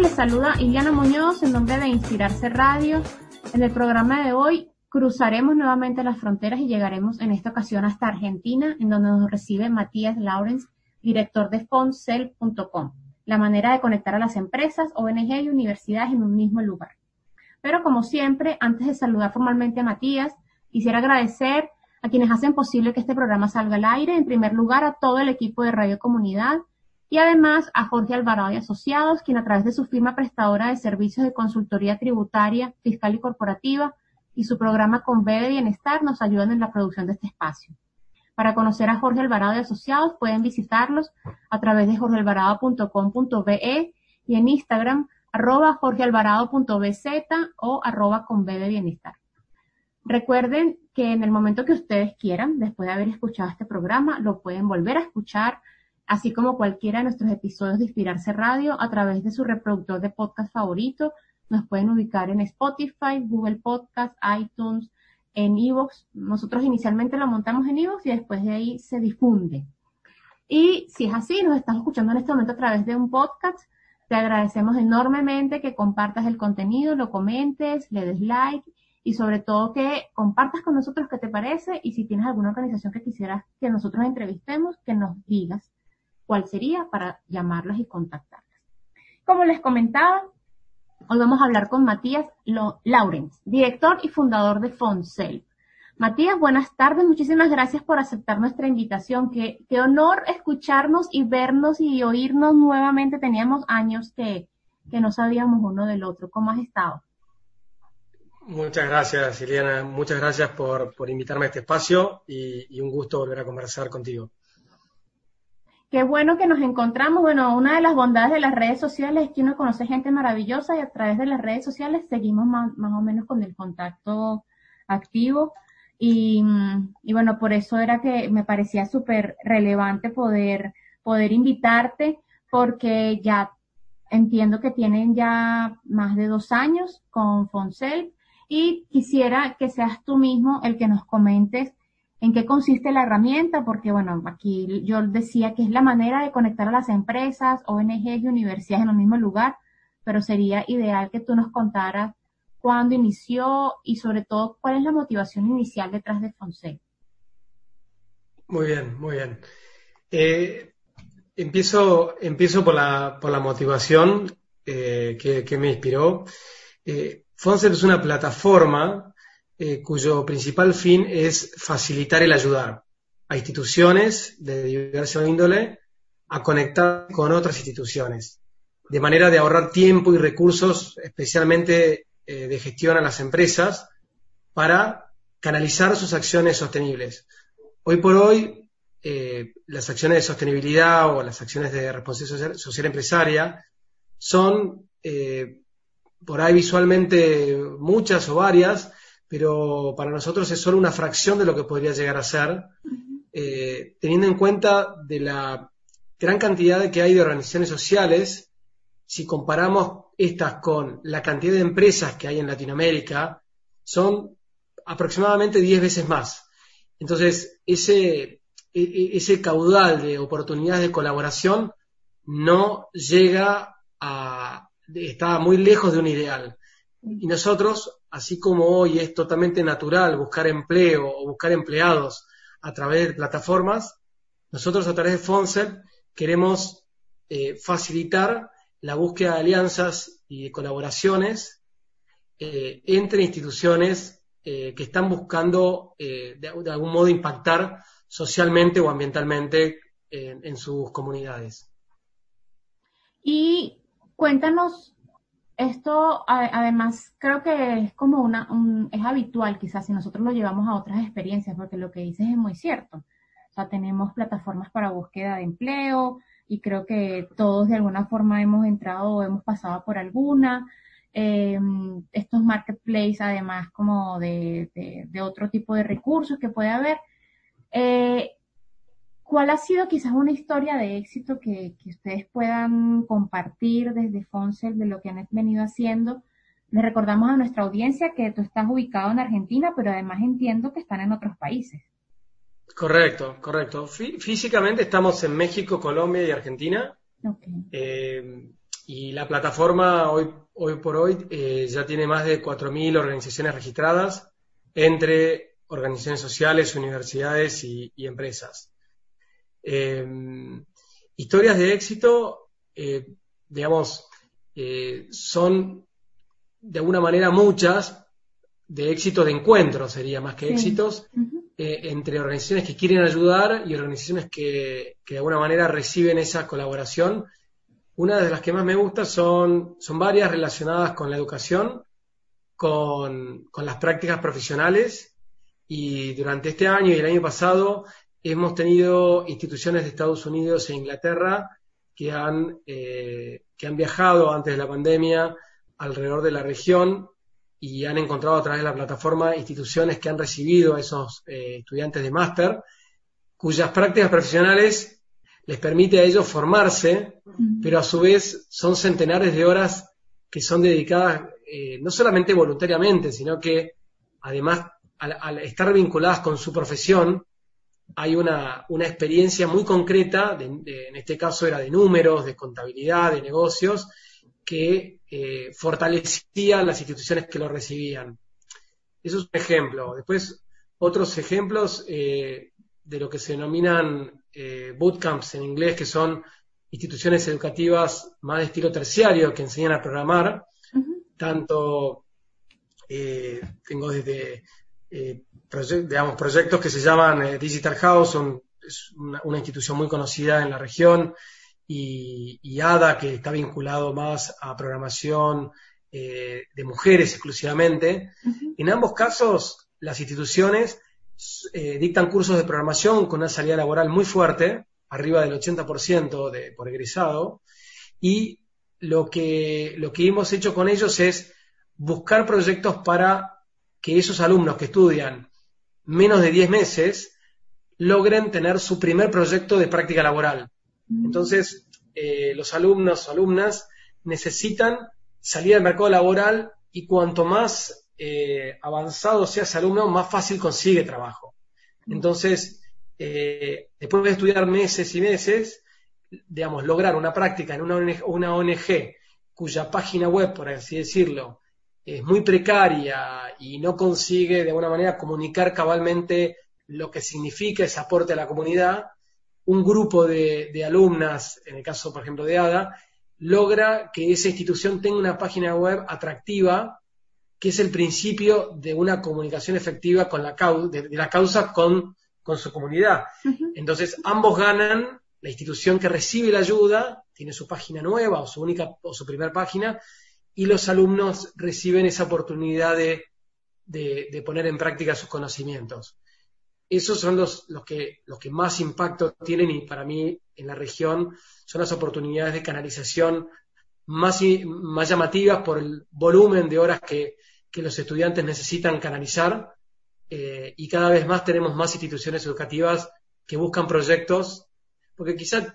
Les saluda Iliana Muñoz en nombre de Inspirarse Radio. En el programa de hoy cruzaremos nuevamente las fronteras y llegaremos en esta ocasión hasta Argentina, en donde nos recibe Matías Lawrence, director de Fondcell.com, la manera de conectar a las empresas, ONG y universidades en un mismo lugar. Pero como siempre, antes de saludar formalmente a Matías, quisiera agradecer a quienes hacen posible que este programa salga al aire. En primer lugar, a todo el equipo de Radio Comunidad, y además a Jorge Alvarado y Asociados, quien a través de su firma prestadora de servicios de consultoría tributaria, fiscal y corporativa y su programa con B de Bienestar nos ayudan en la producción de este espacio. Para conocer a Jorge Alvarado y Asociados pueden visitarlos a través de jorgealvarado.com.be y en Instagram arroba jorgealvarado.bz o arroba con B de Bienestar. Recuerden que en el momento que ustedes quieran, después de haber escuchado este programa, lo pueden volver a escuchar así como cualquiera de nuestros episodios de Inspirarse Radio a través de su reproductor de podcast favorito. Nos pueden ubicar en Spotify, Google Podcast, iTunes, en Evox. Nosotros inicialmente lo montamos en Evox y después de ahí se difunde. Y si es así, nos estás escuchando en este momento a través de un podcast, te agradecemos enormemente que compartas el contenido, lo comentes, le des like y sobre todo que compartas con nosotros qué te parece y si tienes alguna organización que quisieras que nosotros entrevistemos, que nos digas cuál sería para llamarlas y contactarlas. Como les comentaba, hoy vamos a hablar con Matías Laurens, director y fundador de Fonsel. Matías, buenas tardes. Muchísimas gracias por aceptar nuestra invitación. Qué, honor escucharnos y vernos y oírnos nuevamente. Teníamos años que, que no sabíamos uno del otro. ¿Cómo has estado? Muchas gracias, Liliana. Muchas gracias por, por invitarme a este espacio y un gusto volver a conversar contigo. Qué bueno que nos encontramos. Bueno, una de las bondades de las redes sociales es que uno conoce gente maravillosa y a través de las redes sociales seguimos más, o menos con el contacto activo. Y, y bueno, por eso era que me parecía súper relevante poder, poder invitarte porque ya entiendo que tienen ya más de dos años con Fonsel y quisiera que seas tú mismo el que nos comentes en qué consiste la herramienta, porque bueno, aquí yo decía que es la manera de conectar a las empresas, ONG y universidades en el mismo lugar, pero sería ideal que tú nos contaras cuándo inició y sobre todo cuál es la motivación inicial detrás de Fonse. Muy bien, muy bien. Eh, empiezo, empiezo por la, por la motivación eh, que, me inspiró. Eh, es una plataforma eh, cuyo principal fin es facilitar el ayudar a instituciones de diversa índole a conectar con otras instituciones, de manera de ahorrar tiempo y recursos, especialmente eh, de gestión a las empresas, para canalizar sus acciones sostenibles. Hoy por hoy, eh, las acciones de sostenibilidad o las acciones de responsabilidad social, empresaria son por ahí visualmente muchas o varias, pero para nosotros es solo una fracción de lo que podría llegar a ser, eh, teniendo en cuenta de la gran cantidad que hay de organizaciones sociales, si comparamos estas con la cantidad de empresas que hay en Latinoamérica, son aproximadamente 10 veces más. Entonces, ese, e, e, ese caudal de oportunidades de colaboración no llega a, está muy lejos de un ideal. Y nosotros así como hoy es totalmente natural buscar empleo o buscar empleados a través de plataformas, nosotros a través de Fonsep queremos eh, facilitar la búsqueda de alianzas y de colaboraciones eh, entre instituciones eh, que están buscando de, algún modo impactar socialmente o ambientalmente en sus comunidades. Y cuéntanos esto además creo que es como una, es habitual quizás si nosotros lo llevamos a otras experiencias, porque lo que dices es muy cierto. sea, tenemos plataformas para búsqueda de empleo y creo que todos de alguna forma hemos entrado o hemos pasado por alguna. Em, estos marketplaces, además, como de, otro tipo de recursos que puede haber. Eh, ¿Cuál ha sido quizás una historia de éxito que, ustedes puedan compartir desde Fonsel de lo que han venido haciendo? Le recordamos a nuestra audiencia que tú estás ubicado en Argentina, pero además entiendo que están en otros países. Correcto, correcto. físicamente estamos en México, Colombia y Argentina. Eh, y la plataforma hoy, hoy por hoy eh, ya tiene más de 4.000 organizaciones registradas entre organizaciones sociales, universidades y empresas. Em, historias de éxito, eh, digamos, eh, son de alguna manera muchas de éxito de encuentro, sería más que éxitos, eh, entre organizaciones que quieren ayudar y organizaciones que, de alguna manera reciben esa colaboración. Una de las que más me gusta son, son varias relacionadas con la educación, con, con las prácticas profesionales. Y durante este año y el año pasado hemos tenido instituciones de Estados Unidos e Inglaterra que han, eh, que han viajado antes de la pandemia alrededor de la región y han encontrado a través de la plataforma instituciones que han recibido a esos eh, estudiantes de máster, cuyas prácticas profesionales les permite a ellos formarse, pero a su vez son centenares de horas que son dedicadas eh, no solamente voluntariamente, sino que además al estar vinculadas con su profesión, hay una, experiencia muy concreta, en este caso era de números, de contabilidad, de negocios, que eh, fortalecía las instituciones que lo recibían. Eso es un ejemplo. Después, otros ejemplos eh, de lo que se denominan eh, bootcamps en inglés, que son instituciones educativas más de estilo terciario que enseñan a programar. Tanto tengo desde digamos, proyectos que se llaman eh, Digital House, son, es una, institución muy conocida en la región, y, ADA, que está vinculado más a programación eh, de mujeres exclusivamente. En ambos casos, las instituciones eh, dictan cursos de programación con una salida laboral muy fuerte, arriba del 80% de, por egresado, y lo que, lo que hemos hecho con ellos es buscar proyectos para que esos alumnos que estudian menos de 10 meses logren tener su primer proyecto de práctica laboral. Mm. Entonces, eh, los alumnos o alumnas necesitan salir al mercado laboral y cuanto más eh, avanzado sea ese alumno, más fácil consigue trabajo. Mm. Entonces, eh, después de estudiar meses y meses, digamos, lograr una práctica en una ONG cuya página web, por así decirlo, es muy precaria y no consigue de alguna manera comunicar cabalmente lo que significa ese aporte a la comunidad, un grupo de, alumnas, en el caso, por ejemplo, de ADA, logra que esa institución tenga una página web atractiva, que es el principio de una comunicación efectiva con la causa, de, la causa con, su comunidad. Entonces, ambos ganan, la institución que recibe la ayuda tiene su página nueva o su única o su primera página, y los alumnos reciben esa oportunidad de, poner en práctica sus conocimientos. Esos son los, los, que, los que más impacto tienen y para mí en la región son las oportunidades de canalización más, más llamativas por el volumen de horas que, los estudiantes necesitan canalizar eh, y cada vez más tenemos más instituciones educativas que buscan proyectos, porque quizás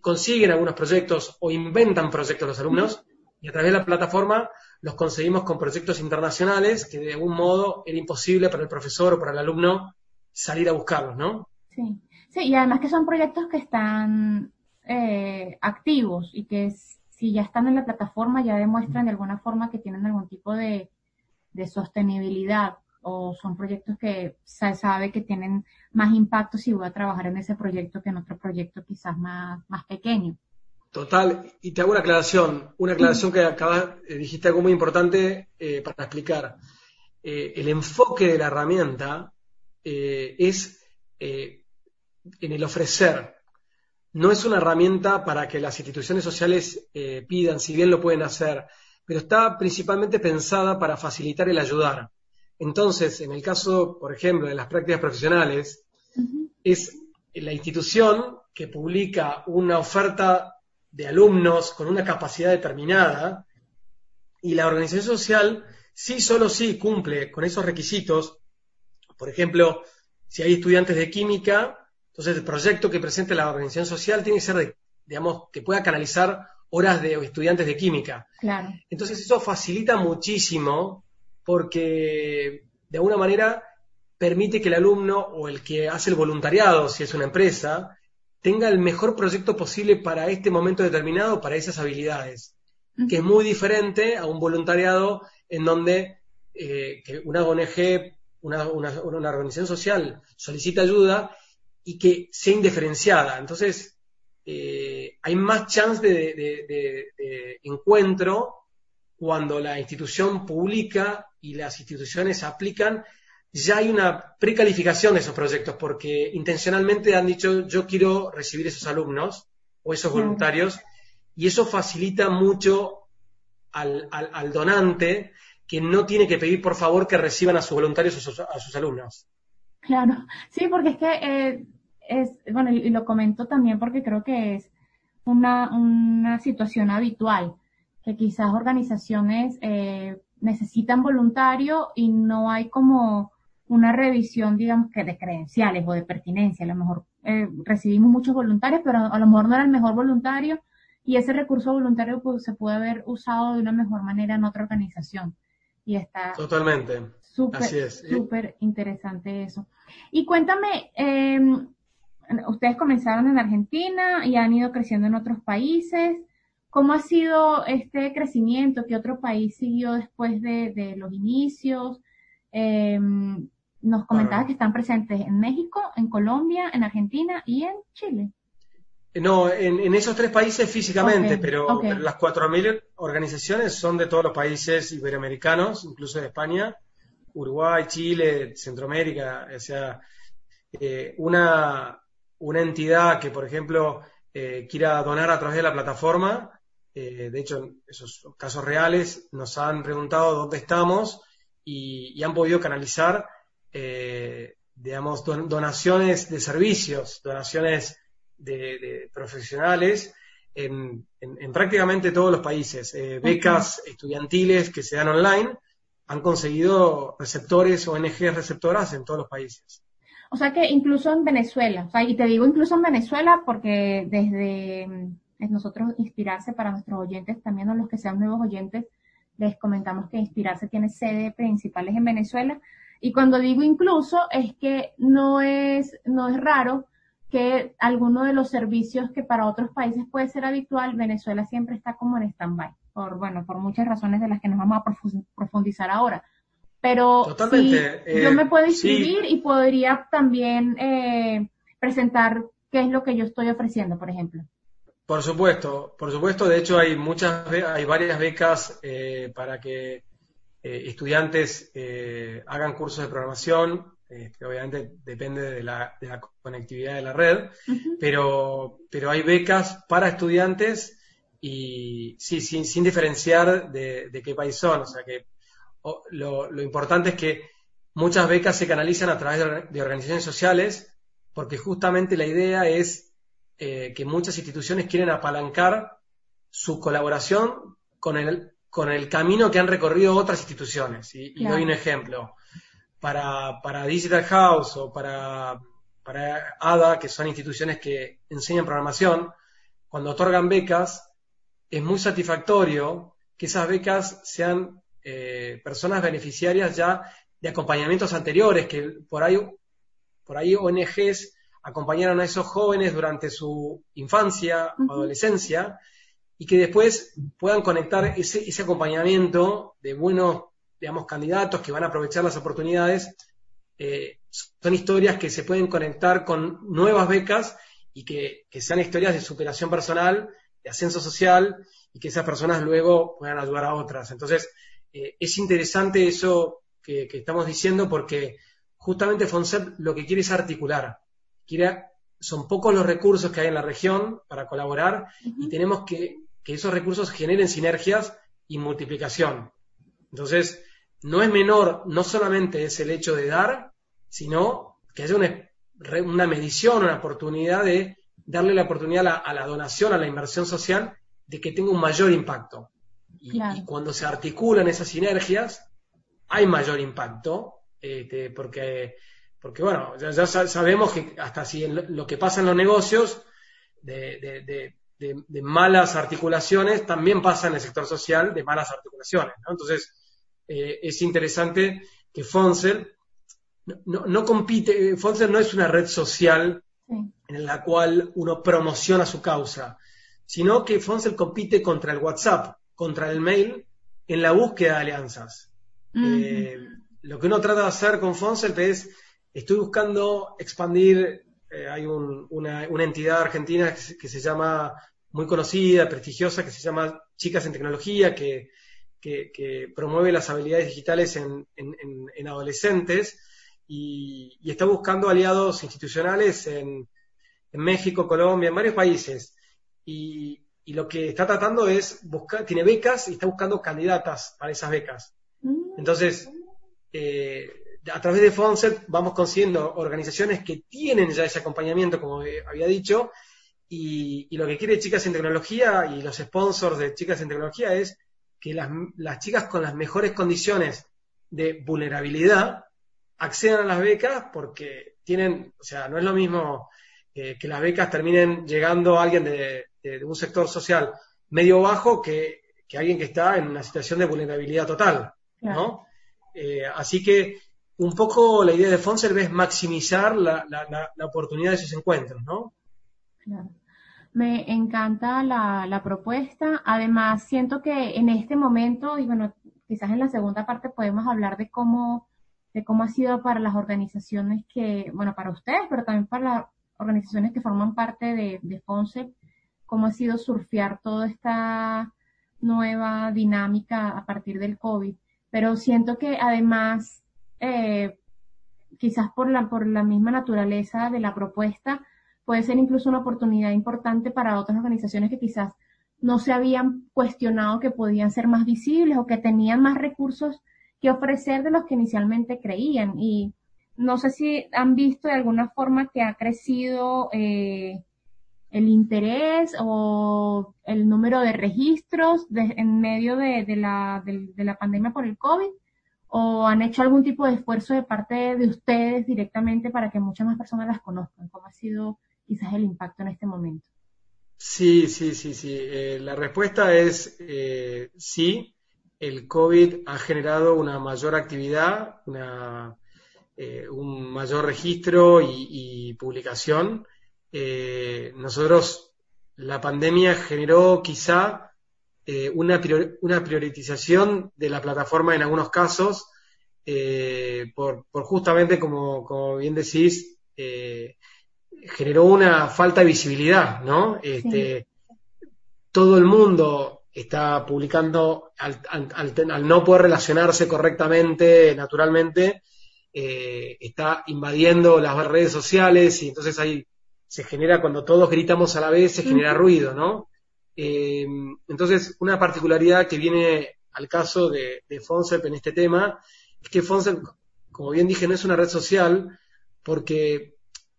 consiguen algunos proyectos o inventan proyectos los alumnos, y a través de la plataforma los conseguimos con proyectos internacionales que de algún modo era imposible para el profesor o para el alumno salir a buscarlos, ¿no? Sí, sí y además que son proyectos que están eh, activos y que si ya están en la plataforma ya demuestran de alguna forma que tienen algún tipo de, sostenibilidad o son proyectos que se sabe que tienen más impacto si voy a trabajar en ese proyecto que en otro proyecto quizás más, más pequeño. Total, y te hago una aclaración, una aclaración que acabas, eh, dijiste algo muy importante eh, para explicar. Eh, el enfoque de la herramienta es en el ofrecer. No es una herramienta para que las instituciones sociales pidan, si bien lo pueden hacer, pero está principalmente pensada para facilitar el ayudar. Entonces, en el caso, por ejemplo, de las prácticas profesionales, es la institución que publica una oferta de alumnos con una capacidad determinada y la organización social sí, solo sí cumple con esos requisitos. Por ejemplo, si hay estudiantes de química, entonces el proyecto que presente la organización social tiene que ser, digamos, que pueda canalizar horas de estudiantes de química. Claro. Entonces eso facilita muchísimo porque de alguna manera permite que el alumno o el que hace el voluntariado, si es una empresa, tenga el mejor proyecto posible para este momento determinado, para esas habilidades, que es muy diferente a un voluntariado en donde eh, una ONG, una, organización social solicita ayuda y que sea indiferenciada. Entonces, eh, hay más chance de, encuentro cuando la institución publica y las instituciones aplican ya hay una precalificación de esos proyectos porque intencionalmente han dicho yo quiero recibir esos alumnos o esos voluntarios y eso facilita mucho al, donante que no tiene que pedir por favor que reciban a sus voluntarios o a sus alumnos. Claro, sí, porque es que eh, es, bueno, y lo comento también porque creo que es una, una situación habitual, que quizás organizaciones eh, necesitan voluntarios y no hay como una revisión, digamos que de credenciales o de pertinencia. A lo mejor eh, recibimos muchos voluntarios, pero a lo mejor no era el mejor voluntario y ese recurso voluntario pues, se puede haber usado de una mejor manera en otra organización. Y está totalmente súper súper interesante eso. Y cuéntame, eh, ustedes comenzaron en Argentina y han ido creciendo en otros países. ¿Cómo ha sido este crecimiento? ¿Qué otro país siguió después de, de los inicios? Eh, nos comentabas que están presentes en México, en Colombia, en Argentina y en Chile. No, en, esos tres países físicamente, pero, las 4.000 organizaciones son de todos los países iberoamericanos, incluso de España, Uruguay, Chile, Centroamérica. O sea, eh, una, una entidad que, por ejemplo, eh, quiera donar a través de la plataforma, eh, de hecho, esos casos reales nos han preguntado dónde estamos y han podido canalizar eh, digamos, donaciones de servicios, donaciones de, profesionales en, prácticamente todos los países. Eh, becas estudiantiles que se dan online han conseguido receptores, ONG receptoras en todos los países. O sea que incluso en Venezuela, y te digo incluso en Venezuela porque desde nosotros inspirarse para nuestros oyentes, también a los que sean nuevos oyentes, les comentamos que Inspirarse tiene sede principales en Venezuela, y cuando digo incluso es que no es, no es raro que alguno de los servicios que para otros países puede ser habitual, Venezuela siempre está como en stand-by, por, bueno, por muchas razones de las que nos vamos a profundizar ahora. Pero yo me puedo inscribir y podría también eh, presentar qué es lo que yo estoy ofreciendo, por ejemplo. Por supuesto, por supuesto. De hecho, hay muchas, hay varias becas eh, para que eh, estudiantes eh, hagan cursos de programación, este, obviamente depende de la, conectividad de la red, pero, pero hay becas para estudiantes y sí, sin, sin diferenciar de, qué país son. O sea que lo, importante es que muchas becas se canalizan a través de, organizaciones sociales porque justamente la idea es eh, que muchas instituciones quieren apalancar su colaboración con el con el camino que han recorrido otras instituciones. Y, doy un ejemplo. Para, para, Digital House o para, para ADA, que son instituciones que enseñan programación, cuando otorgan becas, es muy satisfactorio que esas becas sean eh, personas beneficiarias ya de acompañamientos anteriores, que por ahí, por ahí ONGs acompañaron a esos jóvenes durante su infancia o adolescencia y que después puedan conectar ese, ese acompañamiento de buenos, digamos, candidatos que van a aprovechar las oportunidades. Eh, son historias que se pueden conectar con nuevas becas y que, sean historias de superación personal, de ascenso social y que esas personas luego puedan ayudar a otras. Entonces, eh, es interesante eso que, estamos diciendo porque justamente FONSEP lo que quiere es articular. Quiere, son pocos los recursos que hay en la región para colaborar y tenemos que que esos recursos generen sinergias y multiplicación. Entonces, no es menor, no solamente es el hecho de dar, sino que haya un una medición, una oportunidad de darle la oportunidad a la, donación, a la inversión social, de que tenga un mayor impacto. Y, cuando se articulan esas sinergias, hay mayor impacto, este, porque, porque bueno, ya, sabemos que hasta si lo que pasa en los negocios, de, malas articulaciones, también pasa en el sector social de malas articulaciones. Entonces, eh, es interesante que Fonsel no, no, compite, Fonsel no es una red social en la cual uno promociona su causa, sino que Fonsel compite contra el WhatsApp, contra el mail, en la búsqueda de alianzas. Eh, lo que uno trata de hacer con Fonsel es, estoy buscando expandir, eh, hay una, entidad argentina que se, llama, muy conocida, prestigiosa, que se llama Chicas en Tecnología, que, promueve las habilidades digitales en adolescentes y, está buscando aliados institucionales en, México, Colombia, en varios países. Y, lo que está tratando es buscar, tiene becas y está buscando candidatas para esas becas. Mm. Entonces, eh, a través de Fonset vamos consiguiendo organizaciones que tienen ya ese acompañamiento, como había dicho, y, lo que quiere Chicas en Tecnología y los sponsors de Chicas en Tecnología es que las chicas con las mejores condiciones de vulnerabilidad accedan a las becas porque tienen, o sea, no es lo mismo que las becas terminen llegando a alguien de, un sector social medio bajo que, alguien que está en una situación de vulnerabilidad total, ¿no? Eh, así que un poco la idea de Fonsel es maximizar la, oportunidad de esos encuentros, ¿no? Claro. Me encanta la, la, propuesta. Además, siento que en este momento, y bueno, quizás en la segunda parte podemos hablar de cómo de cómo ha sido para las organizaciones que, bueno, para ustedes, pero también para las organizaciones que forman parte de, de cómo ha sido surfear toda esta nueva dinámica a partir del COVID. Pero siento que además, eh, quizás por la, por la misma naturaleza de la propuesta, puede ser incluso una oportunidad importante para otras organizaciones que quizás no se habían cuestionado que podían ser más visibles o que tenían más recursos que ofrecer de los que inicialmente creían. Y no sé si han visto de alguna forma que ha crecido eh, el interés o el número de registros en medio de, la, de, la pandemia por el COVID o han hecho algún tipo de esfuerzo de parte de ustedes directamente para que muchas más personas las conozcan. ¿Cómo ha sido quizás el impacto en este momento? Sí, sí, sí, sí. Eh, la respuesta es eh, sí el COVID ha generado una mayor actividad, eh, un mayor registro y, publicación. Nosotros, la pandemia generó quizá una, priorización de la plataforma en algunos casos, por, justamente, como, bien decís, generó una falta de visibilidad, ¿no? Este, todo el mundo está publicando al, no poder relacionarse correctamente, naturalmente, eh, está invadiendo las redes sociales y entonces ahí se genera, cuando todos gritamos a la vez, se genera ruido, ¿no? Eh, entonces, una particularidad que viene al caso de, de Fonsep en este tema es que Fonsep, como bien dije, no es una red social porque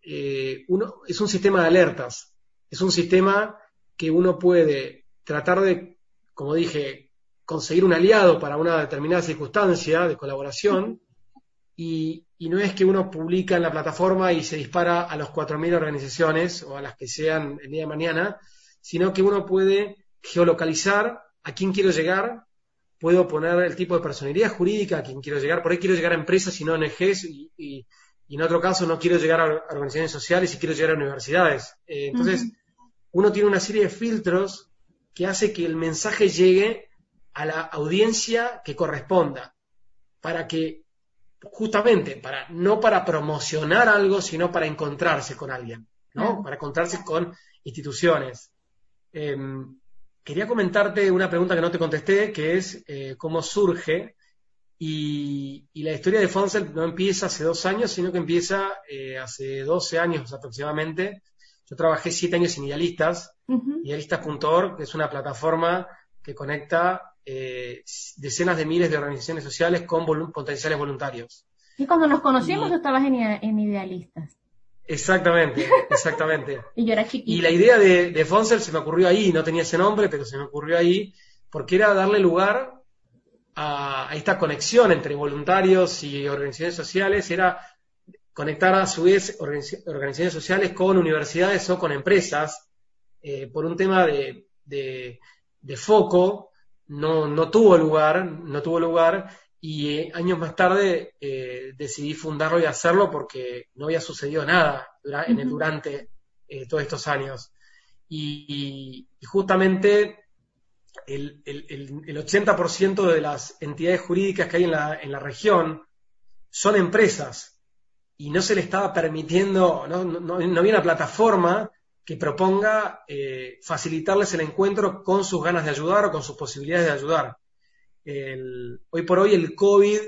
eh, uno, es un sistema de alertas, es un sistema que uno puede tratar de como dije, conseguir un aliado para una determinada circunstancia de colaboración y, no es que uno publica en la plataforma y se dispara a los 4.000 organizaciones o a las que sean el día de mañana, sino que uno puede geolocalizar a quién quiero llegar, puedo poner el tipo de personalidad jurídica a quien quiero llegar, por ahí quiero llegar a empresas y no ONGs y, y, en otro caso no quiero llegar a organizaciones sociales y quiero llegar a universidades. Eh, entonces, uno tiene una serie de filtros que hace que el mensaje llegue a la audiencia que corresponda, para que justamente, para, no para promocionar algo, sino para encontrarse con alguien, ¿no? Para encontrarse con instituciones. Em, quería comentarte una pregunta que no te contesté, que es eh, cómo surge. Y, la historia de Fonsel no empieza hace dos años, sino que empieza eh, hace 12 años aproximadamente, yo trabajé siete años en Idealistas, idealistas.org es una plataforma que conecta eh, decenas de miles de organizaciones sociales con potenciales voluntarios. Y cuando nos conocimos, tú estabas en, Idealistas. Exactamente, exactamente. y yo era chiquita. Y la idea de, de Fonsel se me ocurrió ahí, no tenía ese nombre, pero se me ocurrió ahí, porque era darle lugar a, esta conexión entre voluntarios y organizaciones sociales, era conectar a su vez organizaciones sociales con universidades o con empresas, eh, por un tema de, de, foco, no, no, tuvo lugar, no tuvo lugar, y eh, años más tarde eh, decidí fundarlo y hacerlo porque no había sucedido nada en el, durante todos estos años. Y, justamente el, el, 80% de las entidades jurídicas que hay en la, en la región son empresas y no se le estaba permitiendo, no, no, no había una plataforma que proponga eh, facilitarles el encuentro con sus ganas de ayudar o con sus posibilidades de ayudar. hoy por hoy el COVID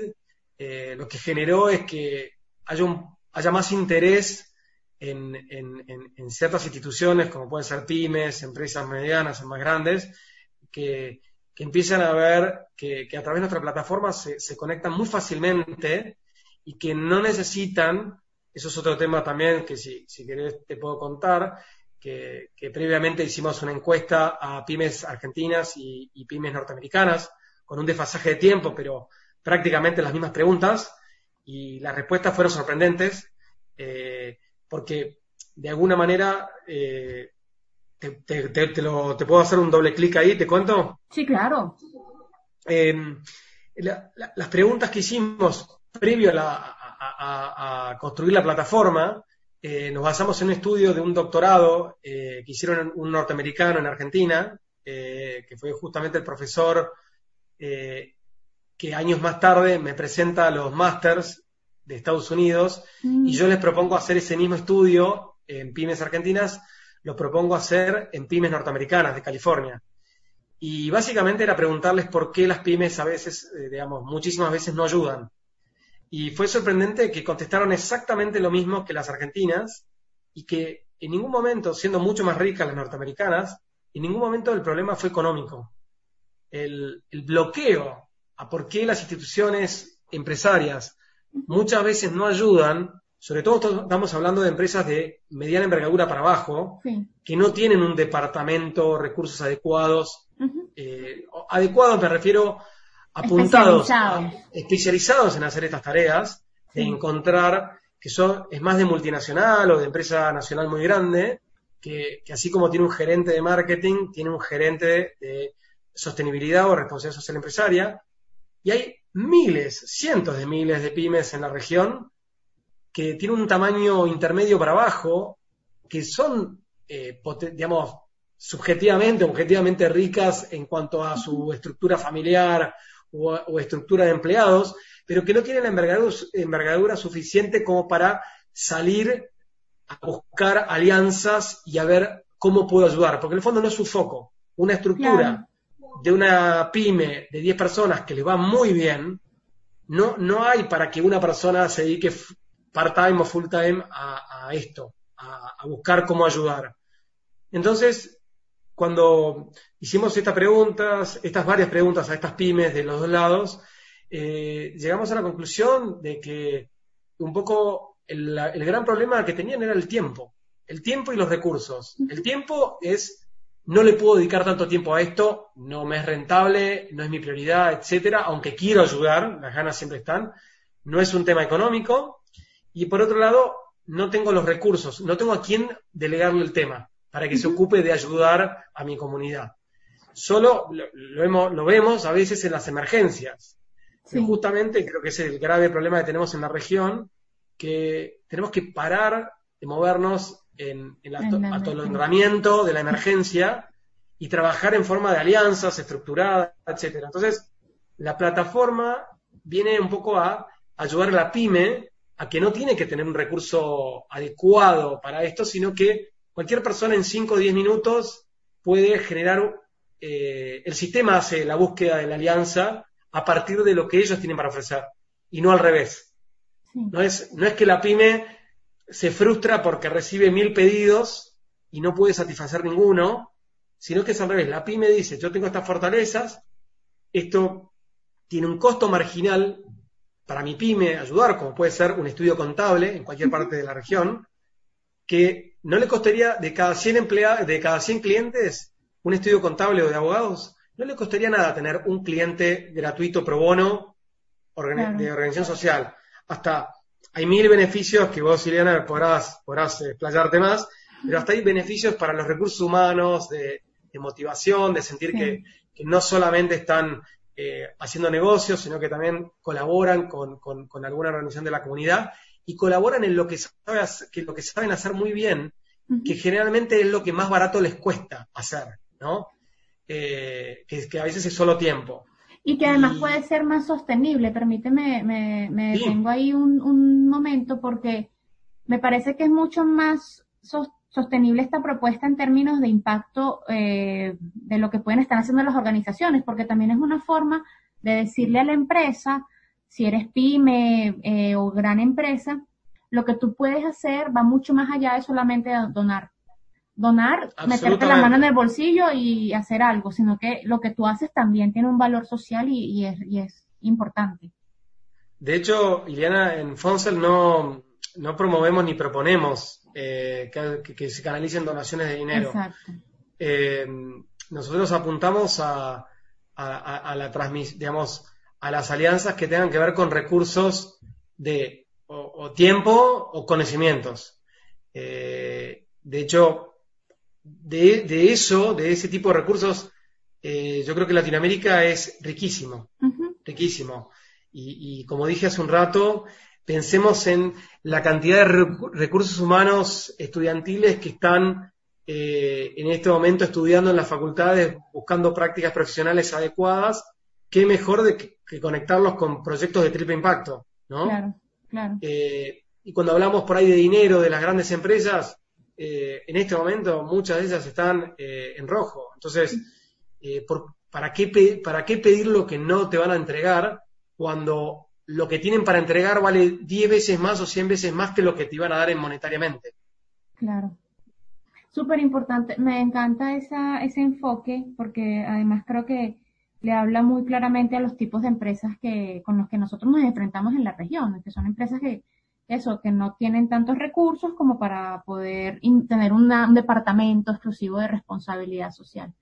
eh, lo que generó es que haya, haya más interés en, ciertas instituciones, como pueden ser pymes, empresas medianas o más grandes, que, empiezan a ver que, a través de nuestra plataforma se, se conectan muy fácilmente y que no necesitan, eso es otro tema también que si, si querés te puedo contar, que, previamente hicimos una encuesta a pymes argentinas y, pymes norteamericanas con un desfasaje de tiempo, pero prácticamente las mismas preguntas y las respuestas fueron sorprendentes eh, porque de alguna manera eh, te, puedo hacer un doble clic ahí, ¿te cuento? Sí, claro. Em, las preguntas que hicimos previo a construir la plataforma eh, nos basamos en un estudio de un doctorado eh, que hicieron un norteamericano en Argentina, eh, que fue justamente el profesor que años más tarde me presenta los masters de Estados Unidos y yo les propongo hacer ese mismo estudio en pymes argentinas, lo propongo hacer en pymes norteamericanas de California. Y básicamente era preguntarles por qué las pymes a veces, digamos, muchísimas veces no ayudan. Y fue sorprendente que contestaron exactamente lo mismo que las argentinas y que en ningún momento, siendo mucho más ricas las norteamericanas, en ningún momento el problema fue económico. El, bloqueo a por qué las instituciones empresarias muchas veces no ayudan, sobre todo estamos hablando de empresas de mediana envergadura para abajo, que no tienen un departamento, recursos adecuados. Eh, adecuados me refiero apuntados, especializados. en hacer estas tareas, de encontrar que son, es más de multinacional o de empresa nacional muy grande, que, así como tiene un gerente de marketing, tiene un gerente de, sostenibilidad o responsabilidad social empresaria, y hay miles, cientos de miles de pymes en la región que tienen un tamaño intermedio para abajo, que son, eh, digamos, subjetivamente, objetivamente ricas en cuanto a su estructura familiar o, estructura de empleados, pero que no tienen la envergadura, suficiente como para salir a buscar alianzas y a ver cómo puedo ayudar, porque en el fondo no es su foco. Una estructura de una pyme de 10 personas que le va muy bien, no, no hay para que una persona se dedique part-time o full-time a, esto, a, a, buscar cómo ayudar. Entonces, cuando hicimos estas preguntas, estas varias preguntas a estas pymes de los dos lados, eh, llegamos a la conclusión de que un poco el, gran problema que tenían era el tiempo, el tiempo y los recursos. El tiempo es, no le puedo dedicar tanto tiempo a esto, no me es rentable, no es mi prioridad, etcétera, aunque quiero ayudar, las ganas siempre están, no es un tema económico. Y por otro lado, no tengo los recursos, no tengo a quién delegarle el tema para que se ocupe de ayudar a mi comunidad. Solo lo, vemos a veces en las emergencias. Justamente creo que es el grave problema que tenemos en la región, que tenemos que parar de movernos en, el atolondramiento de la emergencia y trabajar en forma de alianzas estructuradas, etcétera. Entonces, la plataforma viene un poco a ayudar a la pyme a que no tiene que tener un recurso adecuado para esto, sino que cualquier persona en 5 o 10 minutos puede generar, eh, el sistema hace la búsqueda de la alianza a partir de lo que ellos tienen para ofrecer y no al revés. No, es, no es que la pyme se frustra porque recibe mil pedidos y no puede satisfacer ninguno, sino que es al revés. La pyme dice, yo tengo estas fortalezas, esto tiene un costo marginal para mi pyme ayudar, como puede ser un estudio contable en cualquier parte de la región, que no le costaría de cada 100 empleados, de cada 100 clientes, un estudio contable o de abogados, no le costaría nada tener un cliente gratuito pro bono de organización social. Hasta hay mil beneficios que vos, Ileana, podrás, podrás explayarte más, pero hasta hay beneficios para los recursos humanos, de, motivación, de sentir que, no solamente están eh, haciendo negocios, sino que también colaboran con, alguna organización de la comunidad y colaboran en lo que, que lo que saben hacer muy bien, que generalmente es lo que más barato les cuesta hacer, ¿no? Eh, que, a veces es solo tiempo. Y que además puede ser más sostenible. Permíteme, me, me detengo ahí un, un, momento porque me parece que es mucho más sostenible esta propuesta en términos de impacto eh, de lo que pueden estar haciendo las organizaciones, porque también es una forma de decirle a la empresa, si eres pyme eh, o gran empresa, lo que tú puedes hacer va mucho más allá de solamente donar donar, meterte la mano en el bolsillo y hacer algo, sino que lo que tú haces también tiene un valor social y, es, importante. De hecho, Iliana, en Fonsel no, no promovemos ni proponemos eh, que, se canalicen donaciones de dinero. Eh, nosotros apuntamos a, a, la digamos, a las alianzas que tengan que ver con recursos de o, tiempo o conocimientos. Eh, de hecho, de, eso, de ese tipo de recursos, eh, yo creo que Latinoamérica es riquísimo, riquísimo. Y, como dije hace un rato, pensemos en la cantidad de recursos humanos estudiantiles que están eh, en este momento estudiando en las facultades, buscando prácticas profesionales adecuadas, qué mejor de que, conectarlos con proyectos de triple impacto, ¿no? Claro, claro. Eh, y cuando hablamos por ahí de dinero de las grandes empresas, eh, en este momento muchas de ellas están en rojo. Entonces, ¿para, qué ¿para qué pedir lo que no te van a entregar cuando lo que tienen para entregar vale 10 veces más o 100 veces más que lo que te iban a dar en monetariamente? Claro. Súper importante. Me encanta esa, ese enfoque porque además creo que le habla muy claramente a los tipos de empresas que, con los que nosotros nos enfrentamos en la región, que son empresas que eso, que no tienen tantos recursos como para poder tener un departamento exclusivo de responsabilidad social.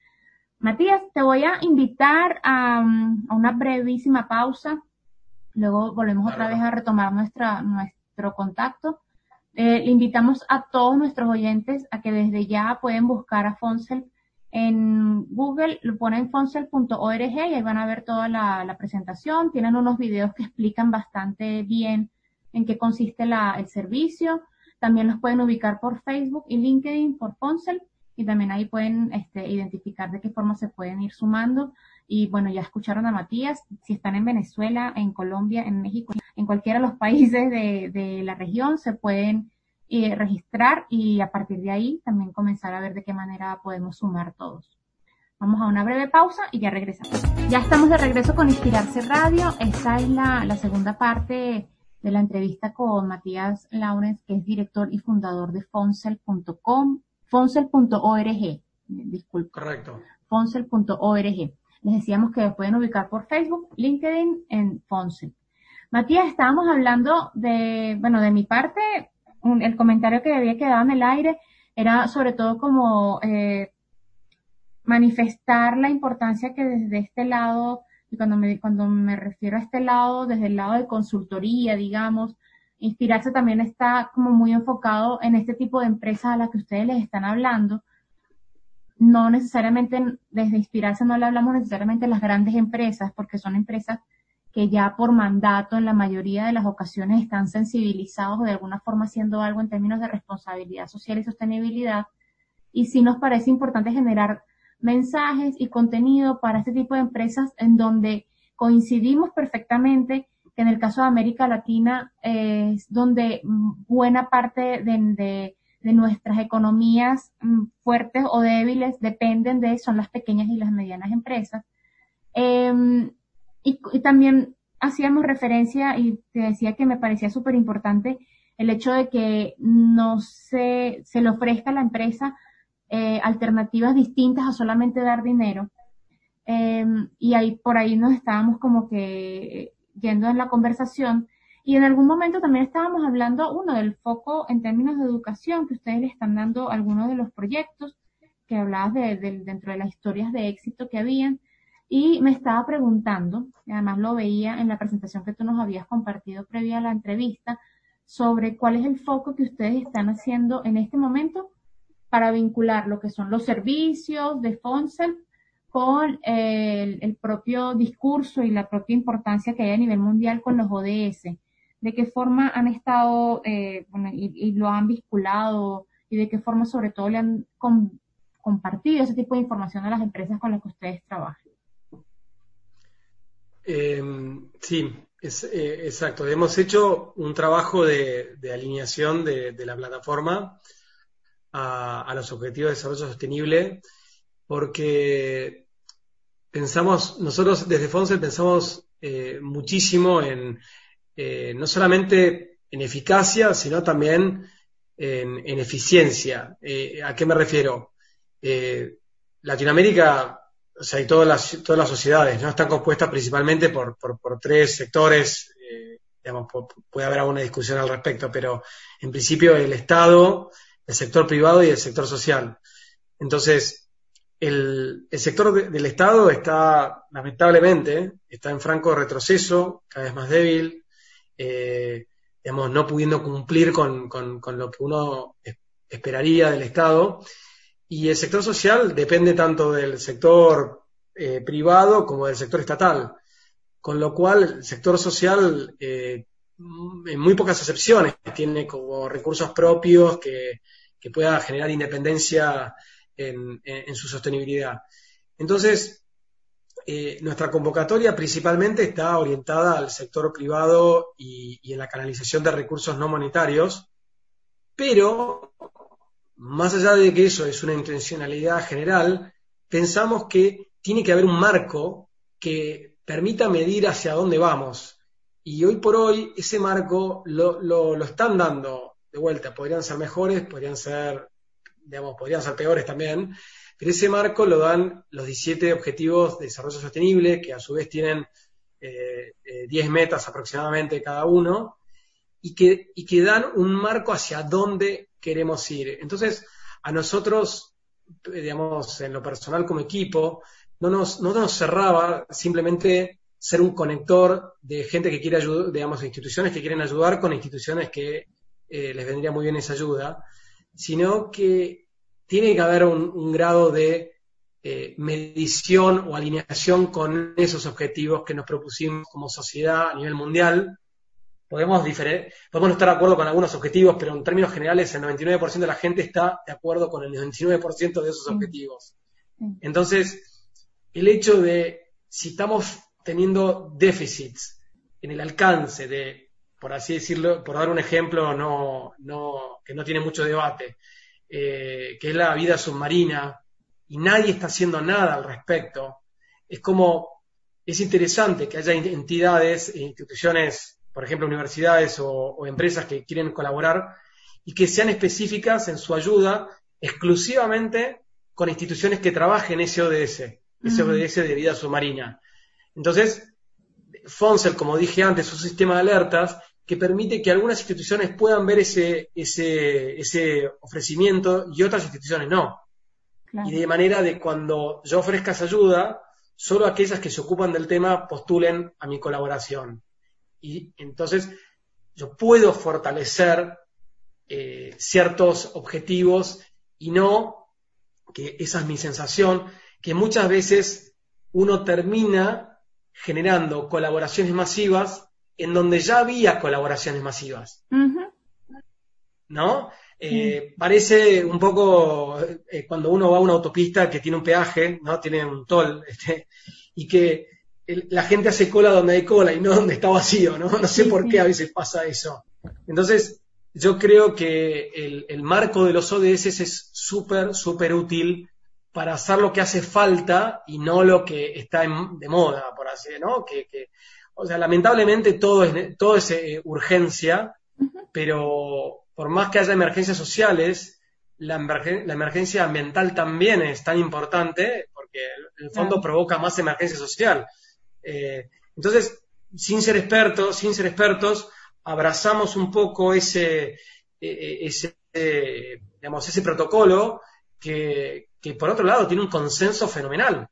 Matías, te voy a invitar a, una brevísima pausa. Luego volvemos otra vez a retomar nuestra, nuestro contacto. Eh, invitamos a todos nuestros oyentes a que desde ya pueden buscar a Fonsel en Google, lo ponen fonsel.org y ahí van a ver toda la, la presentación. Tienen unos videos que explican bastante bien en qué consiste el servicio. También los pueden ubicar por Facebook y LinkedIn por Fonsel y también ahí pueden este, identificar de qué forma se pueden ir sumando. Y bueno, ya escucharon a Matías, si están en Venezuela, en Colombia, en México, en cualquiera de los países de, la región, se pueden eh, registrar y a partir de ahí también comenzar a ver de qué manera podemos sumar todos. Vamos a una breve pausa y ya regresamos. Ya estamos de regreso con Inspirarse Radio. Esta es la, la segunda parte de la entrevista con Matías Laurens, que es director y fundador de fonsel.com, fonsel.org, disculpe. Correcto. Fonsel.org. Les decíamos que pueden ubicar por Facebook, LinkedIn en Fonsel. Matías, estábamos hablando de, bueno, de mi parte, el comentario que había quedado en el aire era sobre todo como eh, manifestar la importancia que desde este lado y cuando me, cuando me refiero a este lado, desde el lado de consultoría, digamos, Inspirarse también está como muy enfocado en este tipo de empresas a las que ustedes les están hablando. No necesariamente, desde Inspirarse no le hablamos necesariamente de las grandes empresas, porque son empresas que ya por mandato en la mayoría de las ocasiones están sensibilizados de alguna forma haciendo algo en términos de responsabilidad social y sostenibilidad. Y sí nos parece importante generar mensajes y contenido para este tipo de empresas en donde coincidimos perfectamente que en el caso de América Latina es donde buena parte de, nuestras economías mm, fuertes o débiles dependen de, son las pequeñas y las medianas empresas. Em, y, también hacíamos referencia y te decía que me parecía súper importante el hecho de que no se, se le ofrezca a la empresa eh, alternativas distintas a solamente dar dinero. Em, y ahí por ahí nos estábamos como que yendo en la conversación Y en algún momento también estábamos hablando, uno, del foco en términos de educación, que ustedes le están dando algunos de los proyectos, que hablabas de, dentro de las historias de éxito que habían. Y me estaba preguntando, y además lo veía en la presentación que tú nos habías compartido previa a la entrevista, sobre cuál es el foco que ustedes están haciendo en este momento para vincular lo que son los servicios de Fonsel con el, propio discurso y la propia importancia que hay a nivel mundial con los ODS. ¿De qué forma han estado eh, y, lo han vinculado y de qué forma sobre todo le han compartido ese tipo de información a las empresas con las que ustedes trabajan? Em, sí, es, eh, exacto. Hemos hecho un trabajo de, alineación de, la plataforma a, los objetivos de desarrollo sostenible porque pensamos, nosotros desde Fonse pensamos eh, muchísimo en eh, no solamente en eficacia, sino también en, eficiencia. ¿A qué me refiero? Latinoamérica o sea, y todas las, todas las sociedades, ¿no? Están compuestas principalmente por, tres sectores, eh, digamos, puede haber alguna discusión al respecto, pero en principio el Estado, el sector privado y el sector social. Entonces, el, sector del Estado está, lamentablemente, está en franco retroceso, cada vez más débil, eh, digamos, no pudiendo cumplir con, con lo que uno esperaría del Estado y el sector social depende tanto del sector eh, privado como del sector estatal, con lo cual el sector social, eh, en muy pocas excepciones, tiene como recursos propios que, pueda generar independencia en, su sostenibilidad. Entonces, eh, nuestra convocatoria principalmente está orientada al sector privado y, y en la canalización de recursos no monetarios, pero más allá de que eso es una intencionalidad general, pensamos que tiene que haber un marco que permita medir hacia dónde vamos. Y hoy por hoy ese marco lo, están dando de vuelta. Podrían ser mejores, podrían ser, digamos, podrían ser peores también, pero ese marco lo dan los 17 Objetivos de Desarrollo Sostenible, que a su vez tienen 10 eh, eh, metas aproximadamente cada uno, y que, y que dan un marco hacia dónde queremos ir. Entonces, a nosotros, digamos, en lo personal como equipo, no nos, no nos cerraba simplemente ser un conector de gente que quiere ayudar, digamos, instituciones que quieren ayudar con instituciones que eh, les vendría muy bien esa ayuda, sino que tiene que haber un, grado de eh, medición o alineación con esos objetivos que nos propusimos como sociedad a nivel mundial. Podemos, podemos no estar de acuerdo con algunos objetivos, pero en términos generales el 99% de la gente está de acuerdo con el 99% de esos objetivos. Entonces, el hecho de si estamos teniendo déficits en el alcance de, por así decirlo, por dar un ejemplo no, no, que no tiene mucho debate, eh, que es la vida submarina, y nadie está haciendo nada al respecto, es como, es interesante que haya entidades e instituciones por ejemplo, universidades o, empresas que quieren colaborar y que sean específicas en su ayuda exclusivamente con instituciones que trabajen ese ODS, ese ODS de vida submarina. Entonces, Fonsel, como dije antes, es un sistema de alertas que permite que algunas instituciones puedan ver ese, ese, ese ofrecimiento y otras instituciones no. Y de manera de cuando yo ofrezca esa ayuda, solo aquellas que se ocupan del tema postulen a mi colaboración y entonces yo puedo fortalecer eh, ciertos objetivos y no, que esa es mi sensación, que muchas veces uno termina generando colaboraciones masivas en donde ya había colaboraciones masivas. ¿No? Eh, parece un poco eh, cuando uno va a una autopista que tiene un peaje, ¿no? Tiene un toll, este, y que la gente hace cola donde hay cola y no donde está vacío, ¿no? No sé por qué a veces pasa eso. Entonces, yo creo que el, marco de los ODS es súper, súper útil para hacer lo que hace falta y no lo que está de moda, por así, ¿no? Que, o sea, lamentablemente todo es, todo es eh, urgencia, pero por más que haya emergencias sociales, la, la, emergencia ambiental también es tan importante porque el, fondo provoca más emergencia social. Eh, entonces, sin ser expertos, sin ser expertos, abrazamos un poco ese, ese, digamos, ese protocolo que, por otro lado tiene un consenso fenomenal.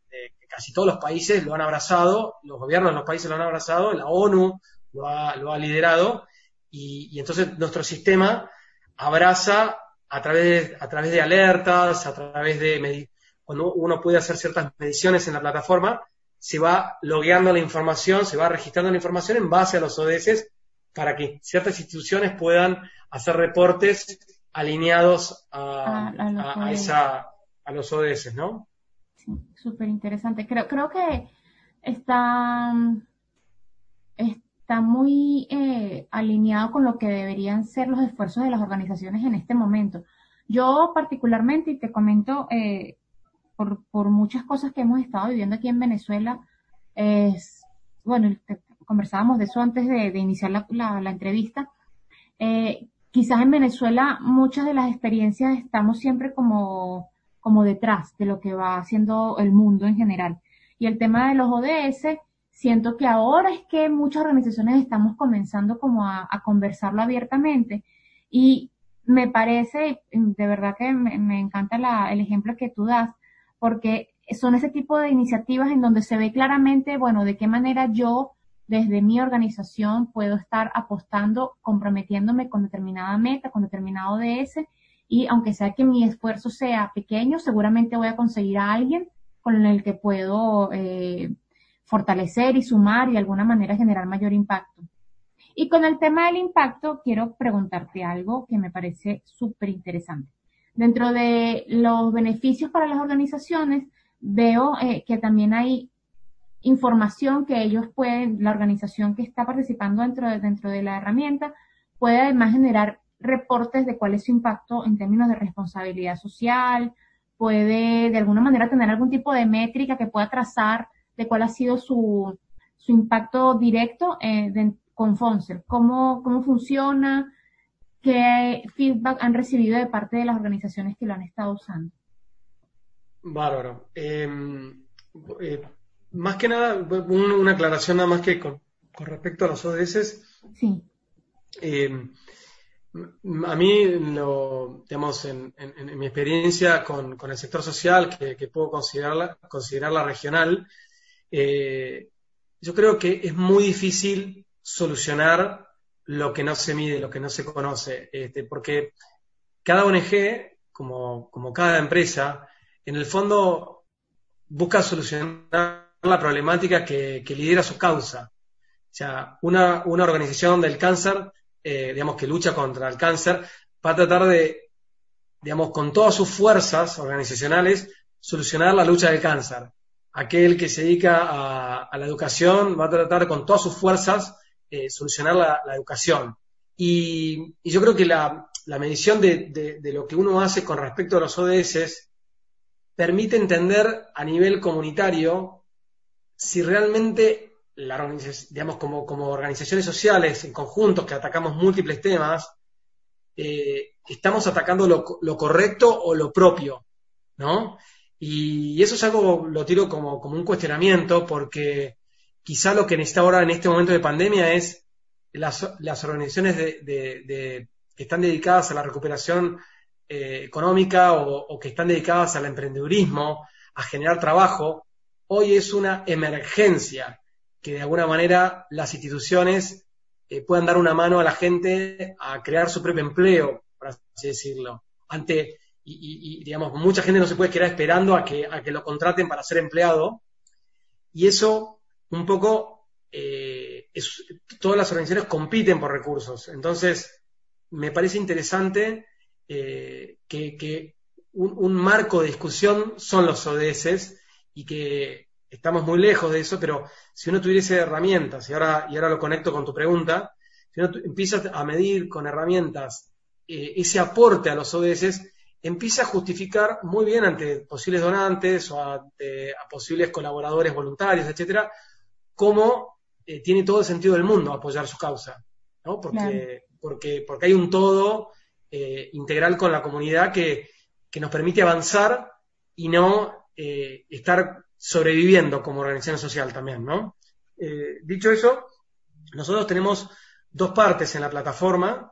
Casi todos los países lo han abrazado, los gobiernos de los países lo han abrazado, la ONU lo ha, lo ha liderado, y, entonces nuestro sistema abraza a través, a través de alertas, a través de cuando uno puede hacer ciertas mediciones en la plataforma, se va logueando la información, se va registrando la información en base a los ODS para que ciertas instituciones puedan hacer reportes alineados a, a, esa, a los ODS, ¿no? Sí, súper interesante. Creo, creo que está, está muy eh, alineado con lo que deberían ser los esfuerzos de las organizaciones en este momento. Yo particularmente, y te comento, eh, por, por, muchas cosas que hemos estado viviendo aquí en Venezuela, es, bueno, conversábamos de eso antes de, iniciar la, la, entrevista, eh, quizás en Venezuela muchas de las experiencias estamos siempre como, como detrás de lo que va haciendo el mundo en general. Y el tema de los ODS, siento que ahora es que muchas organizaciones estamos comenzando como a, conversarlo abiertamente y me parece, de verdad que me, encanta el ejemplo que tú das, porque son ese tipo de iniciativas en donde se ve claramente, bueno, de qué manera yo desde mi organización puedo estar apostando, comprometiéndome con determinada meta, con determinado DS y aunque sea que mi esfuerzo sea pequeño, seguramente voy a conseguir a alguien con el que puedo eh, fortalecer y sumar y de alguna manera generar mayor impacto. Y con el tema del impacto, quiero preguntarte algo que me parece súper interesante. Dentro de los beneficios para las organizaciones, veo eh, que también hay información que ellos pueden, la organización que está participando dentro de, dentro de la herramienta, puede además generar reportes de cuál es su impacto en términos de responsabilidad social, puede de alguna manera tener algún tipo de métrica que pueda trazar de cuál ha sido su, su impacto directo eh, con Fonser, cómo, cómo funciona, qué feedback han recibido de parte de las organizaciones que lo han estado usando. Bárbaro. Em, eh, más que nada, una aclaración nada más que con, respecto a los ODS. Sí. A mí, lo, digamos, en, mi experiencia con, el sector social, que, que puedo considerarla, considerarla regional, eh, yo creo que es muy difícil solucionar lo que no se mide, lo que no se conoce, este, porque cada ONG, como, cada empresa, en el fondo busca solucionar la problemática que, lidera su causa. O sea, una, organización del cáncer, eh, digamos, que lucha contra el cáncer, va a tratar de, digamos, con todas sus fuerzas organizacionales, solucionar la lucha del cáncer aquel que se dedica a, la educación va a tratar con todas sus fuerzas eh, solucionar la, educación. Y, yo creo que la, medición de, lo que uno hace con respecto a los ODS permite entender a nivel comunitario si realmente la digamos, como, organizaciones sociales en conjuntos que atacamos múltiples temas, eh, estamos atacando lo, lo, correcto o lo propio, ¿no? Y eso es algo, lo tiro como, un cuestionamiento, porque quizá lo que necesita ahora en este momento de pandemia es las, organizaciones que están dedicadas a la recuperación eh, económica o, que están dedicadas al emprendedurismo, a generar trabajo. Hoy es una emergencia que de alguna manera las instituciones eh, puedan dar una mano a la gente a crear su propio empleo, por así decirlo, ante y, digamos, mucha gente no se puede quedar esperando a que, a que lo contraten para ser empleado. Y eso, un poco, eh, todas las organizaciones compiten por recursos. Entonces, me parece interesante eh, que, un, marco de discusión son los ODS y que estamos muy lejos de eso, pero si uno tuviese herramientas, y ahora, y ahora lo conecto con tu pregunta, si uno empieza a medir con herramientas eh, ese aporte a los ODS, empieza a justificar muy bien ante posibles donantes o ante, a posibles colaboradores voluntarios, etcétera, cómo eh, tiene todo el sentido del mundo apoyar su causa, ¿no? Porque, porque, porque hay un todo eh, integral con la comunidad que, nos permite avanzar y no estar sobreviviendo como organización social también, ¿no? dicho eso, nosotros tenemos dos partes en la plataforma,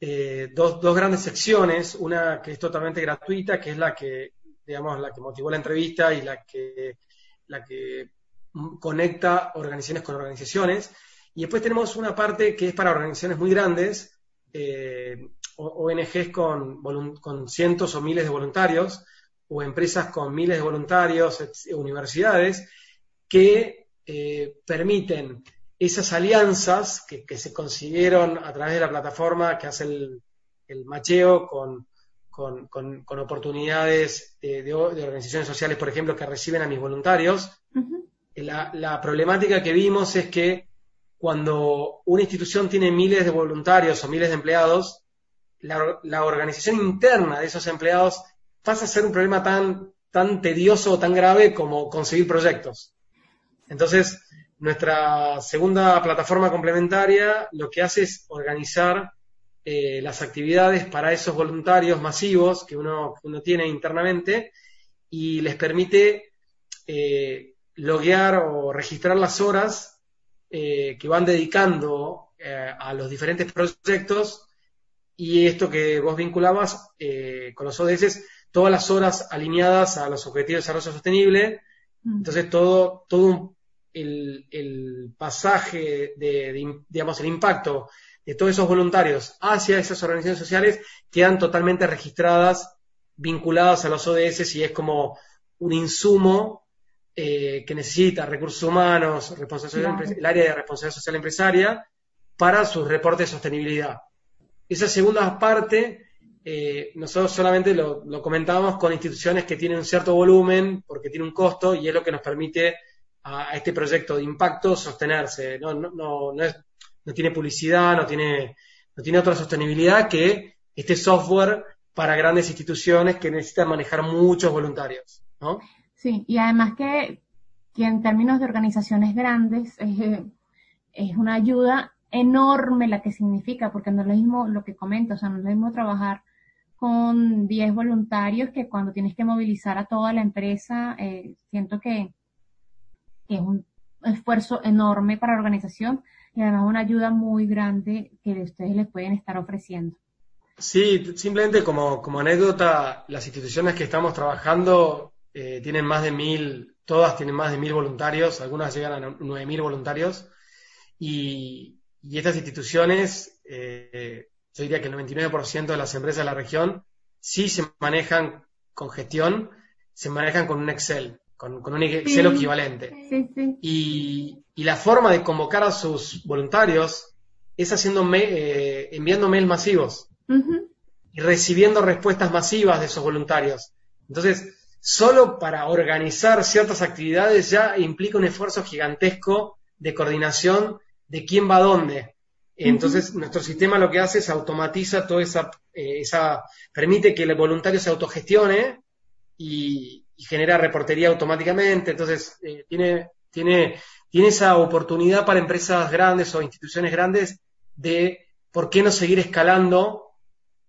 eh, dos, dos, grandes secciones, una que es totalmente gratuita, que es la que, digamos, la que motivó la entrevista y la que, la que conecta organizaciones con organizaciones. Y después tenemos una parte que es para organizaciones muy grandes, eh, ONGs con, con, cientos o miles de voluntarios, o empresas con miles de voluntarios, universidades, que eh, permiten esas alianzas que, se consiguieron a través de la plataforma que hace el, macheo con, con, oportunidades de, organizaciones sociales, por ejemplo, que reciben a mis voluntarios. la, problemática que vimos es que cuando una institución tiene miles de voluntarios o miles de empleados, la, la organización interna de esos empleados pasa a ser un problema tan, tan tedioso o tan grave como conseguir proyectos. Entonces, nuestra segunda plataforma complementaria lo que hace es organizar eh, las actividades para esos voluntarios masivos que uno, tiene internamente y les permite eh, loguear o registrar las horas eh, que van dedicando a los diferentes proyectos y esto que vos vinculabas con los ODS, todas las horas alineadas a los objetivos de desarrollo sostenible, mm. entonces todo, todo un el, pasaje de, digamos, el impacto de todos esos voluntarios hacia esas organizaciones sociales quedan totalmente registradas, vinculadas a los ODS y es como un insumo eh, que necesita recursos humanos, el área de responsabilidad social empresaria para sus reportes de sostenibilidad. Esa segunda parte, eh, nosotros solamente lo, lo comentábamos con instituciones que tienen un cierto volumen, porque tiene un costo y es lo que nos permite a, este proyecto de impacto sostenerse. No, no, no, no, tiene publicidad, no tiene, no tiene otra sostenibilidad que este software para grandes instituciones que necesitan manejar muchos voluntarios. ¿no? Sí, y además que, en términos de organizaciones grandes es, es una ayuda enorme la que significa, porque no es lo mismo lo que comento, o sea, no es lo mismo trabajar con 10 voluntarios que cuando tienes que movilizar a toda la empresa, eh, siento que, es un esfuerzo enorme para la organización y además una ayuda muy grande que ustedes les pueden estar ofreciendo. Sí, simplemente como, como anécdota, las instituciones que estamos trabajando eh, tienen más de mil, todas tienen más de mil voluntarios, algunas llegan a nueve mil voluntarios y, estas instituciones, eh, yo diría que el 99% de las empresas de la región sí se manejan con gestión, se manejan con un Excel con, un Excel equivalente. Y, la forma de convocar a sus voluntarios es haciendo eh, enviando mails masivos y recibiendo respuestas masivas de esos voluntarios. Entonces, solo para organizar ciertas actividades ya implica un esfuerzo gigantesco de coordinación de quién va a dónde. Entonces, nuestro sistema lo que hace es automatiza toda esa, eh, esa, permite que el voluntario se autogestione y, y genera reportería automáticamente. Entonces, eh, tiene, tiene, tiene esa oportunidad para empresas grandes o instituciones grandes de por qué no seguir escalando.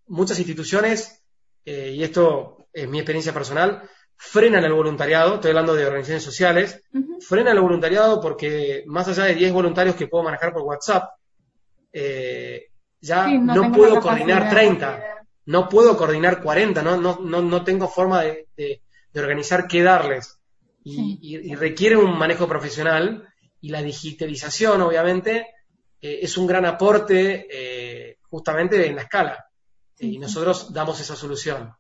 Muchas instituciones, eh, y esto es mi experiencia personal, frenan el voluntariado, estoy hablando de organizaciones sociales, frenan el voluntariado porque más allá de 10 voluntarios que puedo manejar por WhatsApp, eh, ya no, puedo coordinar 30, no puedo coordinar 40, no, no, no, no tengo forma de, de organizar qué darles. Y, requiere un manejo profesional y la digitalización, obviamente, eh, es un gran aporte eh, justamente en la escala. y nosotros damos esa solución.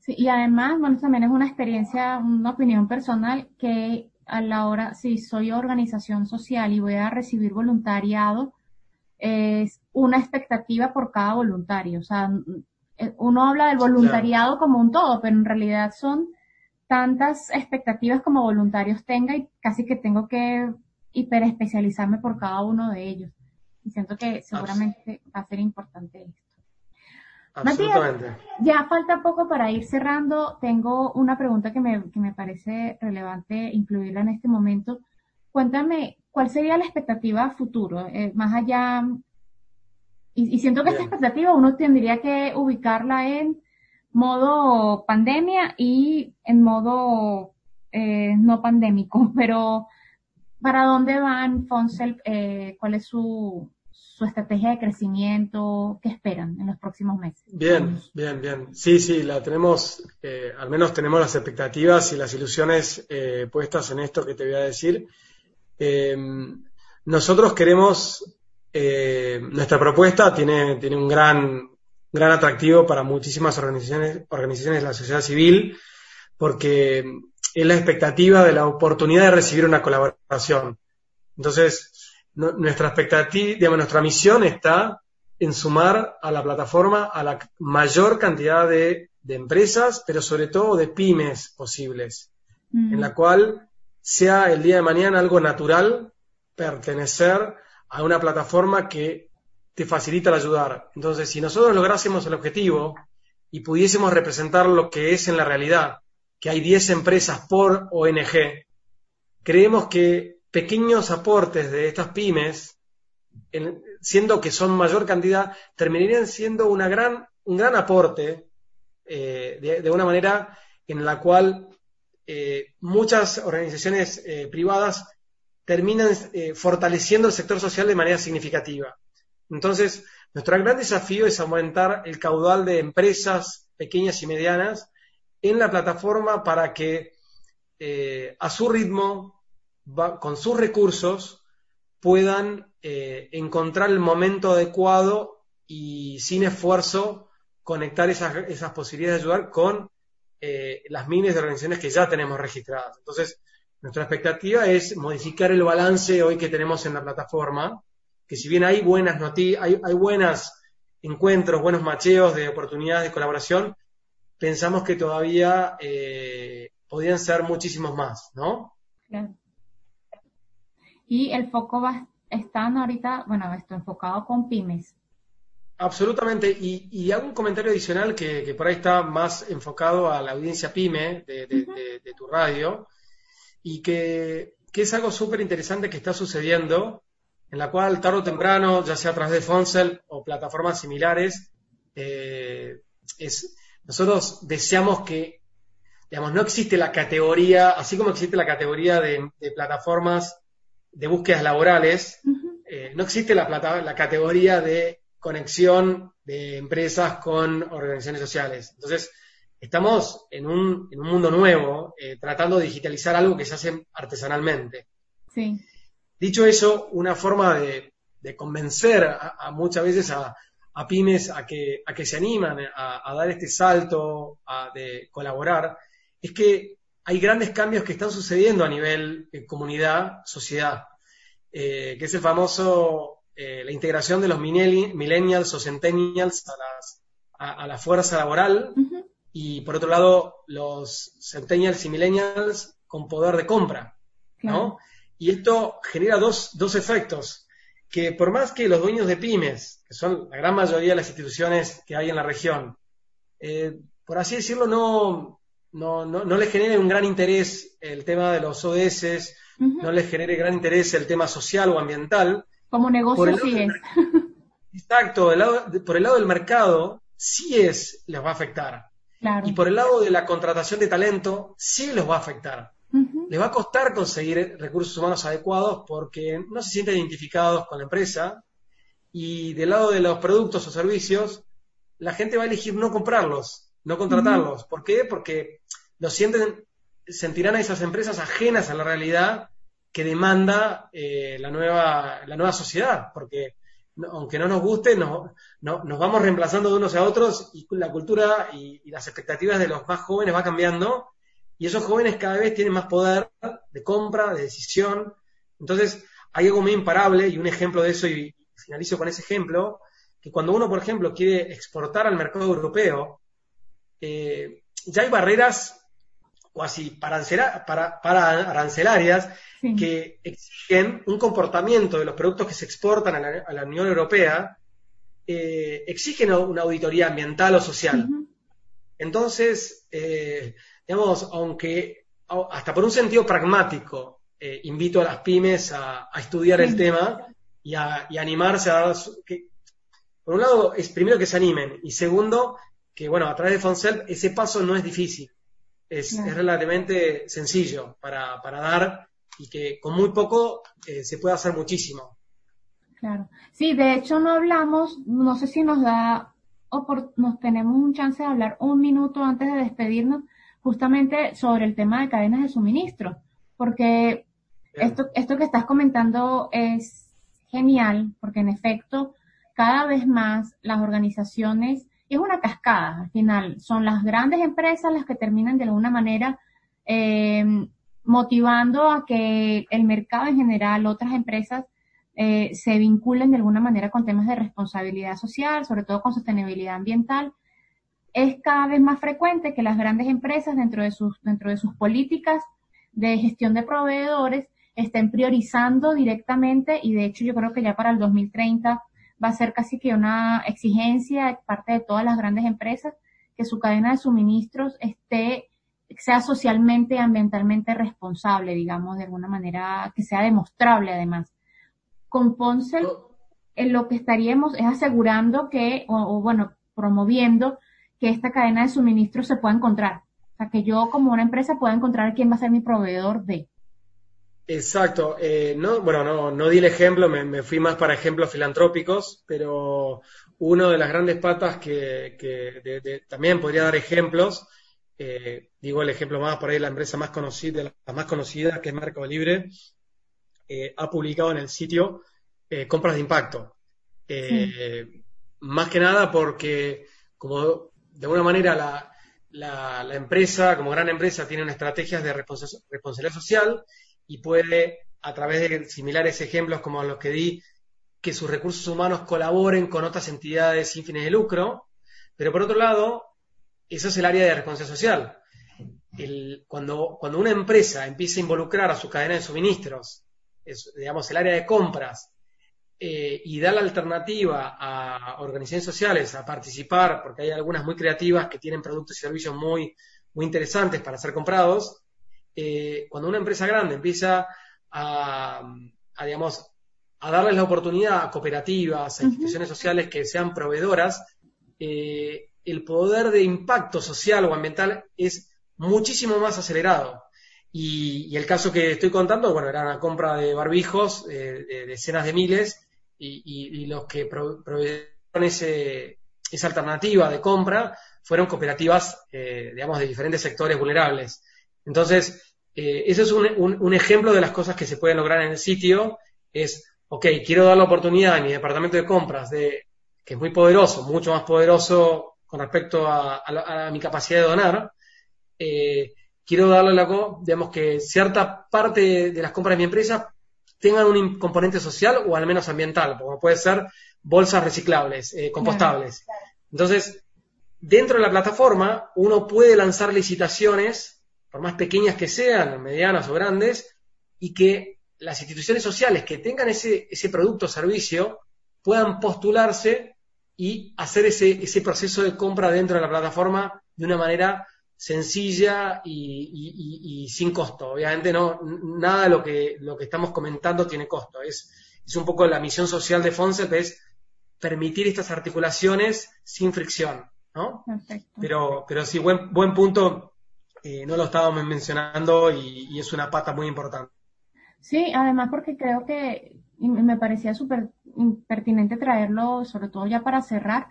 Sí, y además, bueno, también es una experiencia, una opinión personal que a la hora, si soy organización social y voy a recibir voluntariado, es una expectativa por cada voluntario. O sea, eh, uno habla del voluntariado como un todo, pero en realidad son tantas expectativas como voluntarios tenga y casi que tengo que hiperespecializarme por cada uno de ellos. Y siento que seguramente va a ser importante esto. Absolutamente. ya falta poco para ir cerrando. Tengo una pregunta que me, que me parece relevante incluirla en este momento. Cuéntame, ¿cuál sería la expectativa futuro? Eh, más allá, y, siento que esta expectativa uno tendría que ubicarla en modo pandemia y en modo eh, no pandémico, pero ¿para dónde van Fonsel? Eh, ¿Cuál es su, su estrategia de crecimiento? ¿Qué esperan en los próximos meses? Bien, bien, bien. Sí, sí, la tenemos, eh, al menos tenemos las expectativas y las ilusiones eh, puestas en esto que te voy a decir. Eh, nosotros queremos, nuestra propuesta tiene, tiene un gran, gran atractivo para muchísimas organizaciones, organizaciones de la sociedad civil, porque es la expectativa de la oportunidad de recibir una colaboración. Entonces, nuestra expectativa, digamos, nuestra misión está en sumar a la plataforma a la mayor cantidad de, empresas, pero sobre todo de pymes posibles, en la cual sea el día de mañana algo natural pertenecer a una plataforma que te facilita el ayudar. Entonces, si nosotros lográsemos el objetivo y pudiésemos representar lo que es en la realidad, que hay 10 empresas por ONG, creemos que pequeños aportes de estas pymes, siendo que son mayor cantidad, terminarían siendo gran, un gran aporte eh, de, una manera en la cual eh, muchas organizaciones eh, privadas terminan fortaleciendo el sector social de manera significativa. Entonces, nuestro gran desafío es aumentar el caudal de empresas pequeñas y medianas en la plataforma para que a su ritmo con sus recursos puedan eh, encontrar el momento adecuado y sin esfuerzo conectar esas, posibilidades de ayudar con eh, las miles de organizaciones que ya tenemos registradas. Entonces, nuestra expectativa es modificar el balance hoy que tenemos en la plataforma, que si bien hay buenas noticias, hay, hay buenos encuentros, buenos macheos de oportunidades de colaboración, pensamos que todavía eh, podrían ser muchísimos más, ¿no? Claro y el foco va, están ahorita, bueno, esto enfocado con pymes. Absolutamente, y, y hago un comentario adicional que, por ahí está más enfocado a la audiencia pyme de, tu radio, y que, es algo súper interesante que está sucediendo, en la cual tarde o temprano, ya sea a través de Fonsel o plataformas similares, eh, es, nosotros deseamos que, digamos, no existe la categoría, así como existe la categoría de, de plataformas de búsquedas laborales, eh, no existe la, plata, la categoría de conexión de empresas con organizaciones sociales. Entonces, estamos en un, en un mundo nuevo, eh, tratando de digitalizar algo que se hace artesanalmente. Dicho eso, una forma de, convencer a, muchas veces a, pymes a que, a que se animan a, dar este salto de colaborar, es que hay grandes cambios que están sucediendo a nivel de comunidad, sociedad, eh, que es el famoso, eh, la integración de los millennials o centennials a, la fuerza laboral y por otro lado los centennials y millennials con poder de compra, ¿no? Y esto genera dos, efectos, que por más que los dueños de pymes, que son la gran mayoría de las instituciones que hay en la región, eh, por así decirlo, no, no, no, no les genere un gran interés el tema de los ODS, no les genere gran interés el tema social o ambiental. Como negocio sí es. Exacto, por el lado del mercado sí es, les va a afectar. Y por el lado de la contratación de talento sí los va a afectar. Les va a costar conseguir recursos humanos adecuados porque no se sienten identificados con la empresa y del lado de los productos o servicios, la gente va a elegir no comprarlos, no contratarlos. ¿Por qué? Porque lo sienten, sentirán a esas empresas ajenas a la realidad que demanda eh, la, nueva, la nueva sociedad, porque aunque no nos guste, nos vamos reemplazando de unos a otros y la cultura y, las expectativas de los más jóvenes va cambiando y esos jóvenes cada vez tienen más poder de compra, de decisión. Entonces, hay algo muy imparable y un ejemplo de eso, y finalizo con ese ejemplo, que cuando uno, por ejemplo, quiere exportar al mercado europeo, eh, ya hay barreras cuasi para, para, arancelarias que exigen un comportamiento de los productos que se exportan a la, Unión Europea, eh, exigen una auditoría ambiental o social. Entonces, eh, digamos, aunque hasta por un sentido pragmático, eh, invito a las pymes a, estudiar el tema y a, animarse a dar... que, por un lado, es primero que se animen y segundo, que bueno, a través de Fonsel ese paso no es difícil es, relativamente sencillo para, dar y que con muy poco eh, se puede hacer muchísimo. Claro. Sí, de hecho no hablamos, no sé si nos da, o nos tenemos un chance de hablar un minuto antes de despedirnos, justamente sobre el tema de cadenas de suministro, porque esto, esto que estás comentando es genial, porque en efecto, cada vez más las organizaciones, es una cascada al final, son las grandes empresas las que terminan de alguna manera eh, motivando a que el mercado en general, otras empresas, eh, se vinculen de alguna manera con temas de responsabilidad social, sobre todo con sostenibilidad ambiental. Es cada vez más frecuente que las grandes empresas dentro de sus, dentro de sus políticas de gestión de proveedores estén priorizando directamente y de hecho yo creo que ya para el 2030 va a ser casi que una exigencia de parte de todas las grandes empresas que su cadena de suministros esté sea socialmente y ambientalmente responsable, digamos, de alguna manera que sea demostrable además. Con Poncel, en lo que estaríamos es asegurando que, o, bueno, promoviendo que esta cadena de suministro se pueda encontrar. O sea, que yo como una empresa pueda encontrar quién va a ser mi proveedor de. Exacto. Eh, no, bueno, no, no di el ejemplo, me, fui más para ejemplos filantrópicos, pero una de las grandes patas que, también podría dar ejemplos, eh, digo el ejemplo más por ahí, la empresa más conocida, la más conocida, que es Mercado Libre, eh, ha publicado en el sitio compras de impacto. Más que nada porque, como de alguna manera la, la, empresa, como gran empresa, tiene una estrategia de responsabilidad social y puede, a través de similares ejemplos como los que di, que sus recursos humanos colaboren con otras entidades sin fines de lucro, pero por otro lado, eso es el área de responsabilidad social. cuando, cuando una empresa empieza a involucrar a su cadena de suministros, digamos, el área de compras, eh, y da la alternativa a organizaciones sociales a participar, porque hay algunas muy creativas que tienen productos y servicios muy, muy interesantes para ser comprados, eh, cuando una empresa grande empieza a, digamos, a darles la oportunidad a cooperativas, a instituciones sociales que sean proveedoras, eh, el poder de impacto social o ambiental es muchísimo más acelerado. Y, el caso que estoy contando, bueno, era una compra de barbijos eh, de decenas de miles y, los que proveyeron esa alternativa de compra fueron cooperativas, digamos, de diferentes sectores vulnerables. Entonces, eh, ese es un, ejemplo de las cosas que se pueden lograr en el sitio. Es, ok, quiero dar la oportunidad a mi departamento de compras, de, que es muy poderoso, mucho más poderoso con respecto a, mi capacidad de donar. Eh, quiero darle la, digamos que cierta parte de las compras de mi empresa tengan un componente social o al menos ambiental, como puede ser bolsas reciclables, eh, compostables. Entonces, dentro de la plataforma, uno puede lanzar licitaciones por más pequeñas que sean, medianas o grandes, y que las instituciones sociales que tengan ese, ese producto o servicio puedan postularse y hacer ese, ese proceso de compra dentro de la plataforma de una manera sencilla y, sin costo. Obviamente no, nada de lo que, lo que estamos comentando tiene costo. Es, es un poco la misión social de Fonset, es permitir estas articulaciones sin fricción. ¿no? Pero, pero sí, buen, buen punto eh, no lo estábamos mencionando y, es una pata muy importante. Sí, además porque creo que me parecía súper pertinente traerlo, sobre todo ya para cerrar,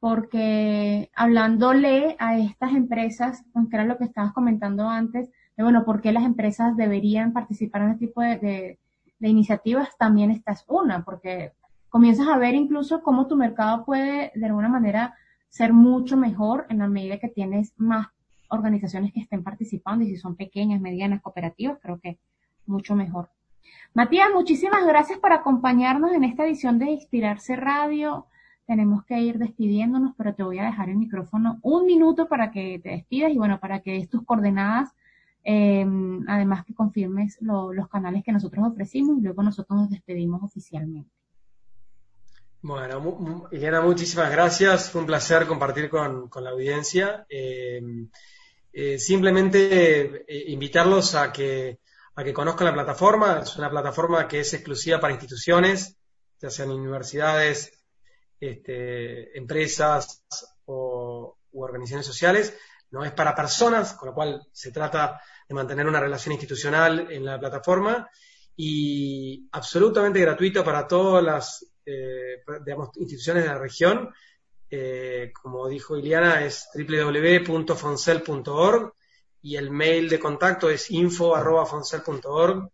porque hablándole a estas empresas, que era lo que estabas comentando antes, de bueno, por qué las empresas deberían participar en este tipo de, de iniciativas, también esta es una, porque comienzas a ver incluso cómo tu mercado puede de alguna manera ser mucho mejor en la medida que tienes más organizaciones que estén participando y si son pequeñas, medianas, cooperativas, creo que mucho mejor. Matías, muchísimas gracias por acompañarnos en esta edición de Inspirarse Radio. Tenemos que ir despidiéndonos, pero te voy a dejar el micrófono un minuto para que te despidas y bueno, para que des tus coordenadas, em, además que confirmes los canales que nosotros ofrecimos y luego nosotros nos despedimos oficialmente. Bueno, Elena, muchísimas gracias. Fue un placer compartir con, la audiencia. Em, eh, simplemente eh, invitarlos a que, a que conozcan la plataforma. Es una plataforma que es exclusiva para instituciones, ya sean universidades, este, empresas o, u organizaciones sociales. No es para personas, con lo cual se trata de mantener una relación institucional en la plataforma y absolutamente gratuito para todas las digamos, instituciones de la región. Como dijo Iliana, es www.fonsel.org y el mail de contacto es info.fonsel.org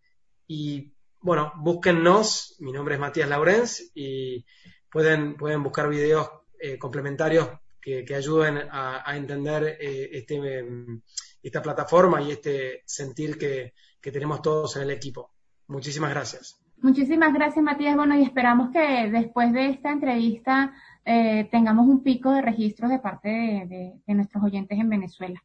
y bueno, búsquennos, mi nombre es Matías Laurens y pueden, pueden buscar videos eh, complementarios que, ayuden a, entender eh, este, em, esta plataforma y este sentir que, tenemos todos en el equipo. Muchísimas gracias. Muchísimas gracias, Matías. Bueno, y esperamos que después de esta entrevista eh, tengamos un pico de registros de parte de, nuestros oyentes en Venezuela.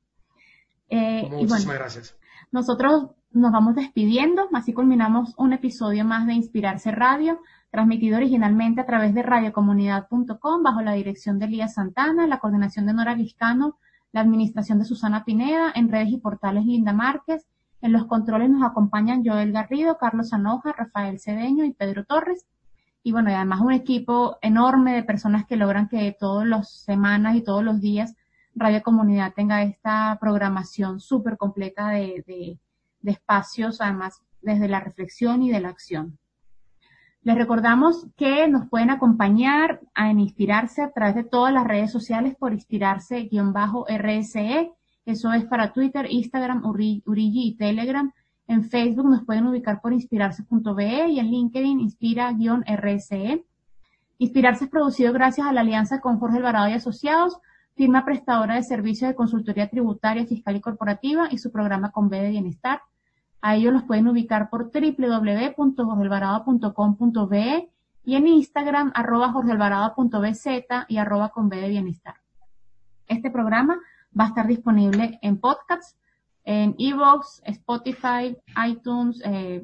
Muchísimas gracias. Nosotros nos vamos despidiendo, así culminamos un episodio más de Inspirarse Radio, transmitido originalmente a través de radiocomunidad.com bajo la dirección de Elías Santana, la coordinación de Nora Vizcano, la administración de Susana Pineda, en redes y portales Linda Márquez, en los controles nos acompañan Joel Garrido, Carlos Anoja, Rafael Cedeño y Pedro Torres. Y bueno, y además un equipo enorme de personas que logran que todas las semanas y todos los días Radio Comunidad tenga esta programación súper completa de, de espacios, además desde la reflexión y de la acción. Les recordamos que nos pueden acompañar en Inspirarse a través de todas las redes sociales por Inspirarse-RSE. Eso es para Twitter, Instagram, Urigi y Telegram. En Facebook nos pueden ubicar por inspirarse.be y en LinkedIn inspira-RSE. Inspirarse es producido gracias a la alianza con Jorge Alvarado y Asociados, firma prestadora de servicios de consultoría tributaria, fiscal y corporativa y su programa con B de Bienestar. A ellos los pueden ubicar por www.jorgealvarado.com.be y en Instagram arroba jorgealvarado.bz y arroba con B de bienestar. Este programa va a estar disponible en podcasts, en Evox, Spotify, iTunes, eh,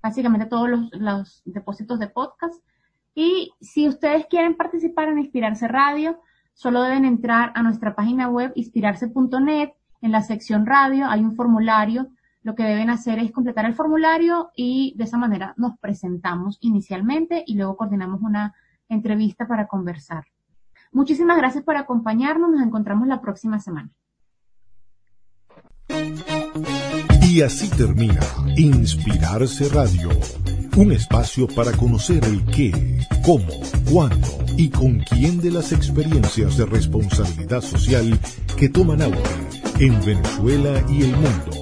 básicamente todos los, los depósitos de podcast. Y si ustedes quieren participar en Inspirarse Radio, solo deben entrar a nuestra página web inspirarse.net. En la sección radio hay un formulario. Lo que deben hacer es completar el formulario y de esa manera nos presentamos inicialmente y luego coordinamos una entrevista para conversar. Muchísimas gracias por acompañarnos. Nos encontramos la próxima semana. Y así termina Inspirarse Radio, un espacio para conocer el qué, cómo, cuándo y con quién de las experiencias de responsabilidad social que toman auge en Venezuela y el mundo